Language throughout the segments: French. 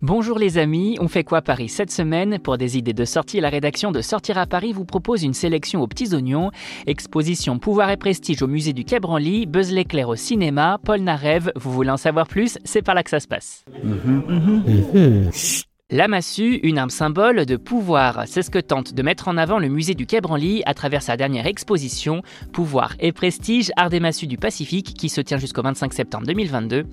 Bonjour les amis, on fait quoi Paris cette semaine Pour des idées de sortie, la rédaction de Sortir à Paris vous propose une sélection aux petits oignons, exposition Pouvoir et Prestige au musée du Quai Branly, Buzz l'éclair au cinéma, Paul Narev, vous voulez en savoir plus C'est par là que ça se passe. La massue, une arme symbole de pouvoir, c'est ce que tente de mettre en avant le musée du Quai Branly à travers sa dernière exposition Pouvoir et prestige, art des massues du Pacifique qui se tient jusqu'au 25 septembre 2022.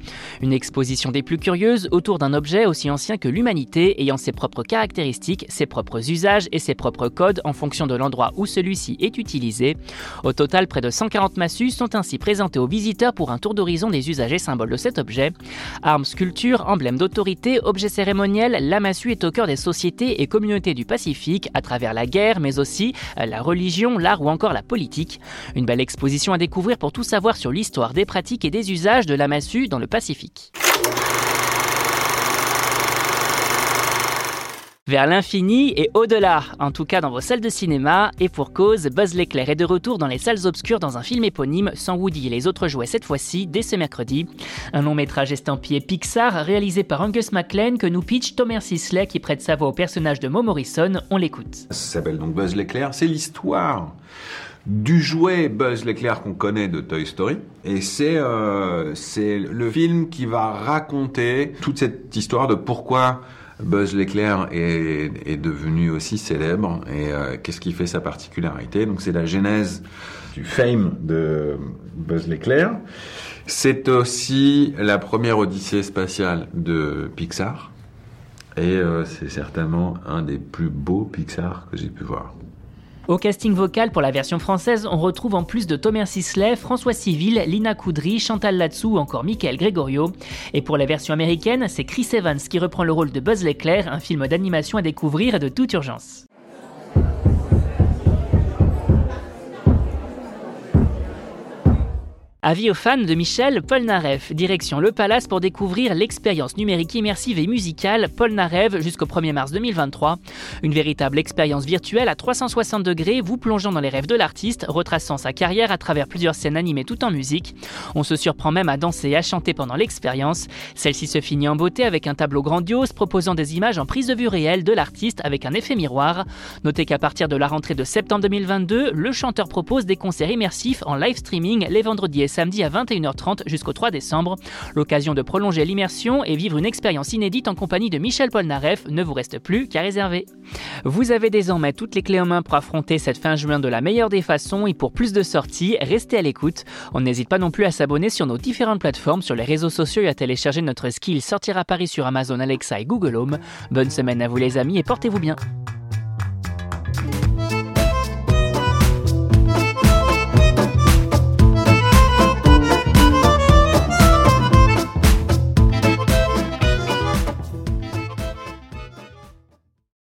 Une exposition des plus curieuses autour d'un objet aussi ancien que l'humanité ayant ses propres caractéristiques, ses propres usages et ses propres codes en fonction de l'endroit où celui-ci est utilisé. Au total, près de 140 massues sont ainsi présentées aux visiteurs pour un tour d'horizon des usages et symboles de cet objet. Armes, sculptures, emblèmes d'autorité, objets cérémoniels, la massue est au cœur des sociétés et communautés du Pacifique à travers la guerre, mais aussi euh, la religion, l'art ou encore la politique. Une belle exposition à découvrir pour tout savoir sur l'histoire des pratiques et des usages de la massue dans le Pacifique. Vers l'infini et au-delà, en tout cas dans vos salles de cinéma. Et pour cause, Buzz l'éclair est de retour dans les salles obscures dans un film éponyme, sans Woody et les autres jouets cette fois-ci, dès ce mercredi. Un long métrage estampillé Pixar réalisé par Angus MacLean que nous pitch Thomas Sisley qui prête sa voix au personnage de Mo Morrison. On l'écoute. Ça s'appelle donc Buzz l'éclair, c'est l'histoire du jouet Buzz l'éclair qu'on connaît de Toy Story. Et c'est euh, c'est le film qui va raconter toute cette histoire de pourquoi Buzz l'éclair est, est, devenu aussi célèbre et euh, qu'est-ce qui fait sa particularité? Donc c'est la genèse du fame de Buzz l'éclair. C'est aussi la première odyssée spatiale de Pixar et euh, c'est certainement un des plus beaux Pixar que j'ai pu voir. Au casting vocal pour la version française, on retrouve en plus de Thomas Sisley, François Civil, Lina Coudry, Chantal Latsou ou encore Michael Gregorio. Et pour la version américaine, c'est Chris Evans qui reprend le rôle de Buzz l'éclair, un film d'animation à découvrir de toute urgence. Avis aux fans de Michel Polnareff, direction Le Palace pour découvrir l'expérience numérique immersive et musicale Polnareff jusqu'au 1er mars 2023. Une véritable expérience virtuelle à 360 degrés vous plongeant dans les rêves de l'artiste, retraçant sa carrière à travers plusieurs scènes animées tout en musique. On se surprend même à danser et à chanter pendant l'expérience. Celle-ci se finit en beauté avec un tableau grandiose proposant des images en prise de vue réelle de l'artiste avec un effet miroir. Notez qu'à partir de la rentrée de septembre 2022, le chanteur propose des concerts immersifs en live streaming les vendredis et samedi à 21h30 jusqu'au 3 décembre. L'occasion de prolonger l'immersion et vivre une expérience inédite en compagnie de Michel Polnareff ne vous reste plus qu'à réserver. Vous avez désormais toutes les clés en main pour affronter cette fin juin de la meilleure des façons et pour plus de sorties, restez à l'écoute. On n'hésite pas non plus à s'abonner sur nos différentes plateformes, sur les réseaux sociaux et à télécharger notre skill Sortir à Paris sur Amazon Alexa et Google Home. Bonne semaine à vous les amis et portez-vous bien.